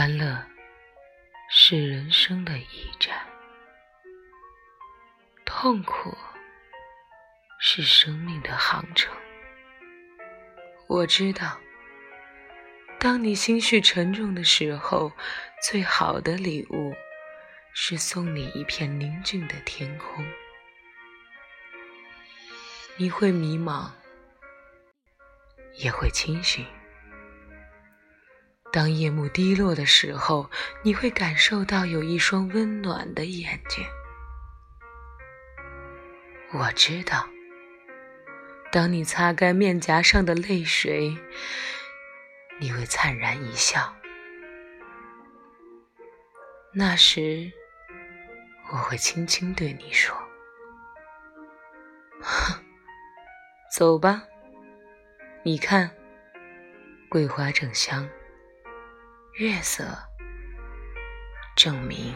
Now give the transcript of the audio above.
欢乐是人生的驿站，痛苦是生命的航程。我知道，当你心绪沉重的时候，最好的礼物是送你一片宁静的天空。你会迷茫，也会清醒。当夜幕低落的时候，你会感受到有一双温暖的眼睛。我知道，当你擦干面颊上的泪水，你会灿然一笑。那时，我会轻轻对你说：“哼，走吧，你看，桂花正香。”月色，证明。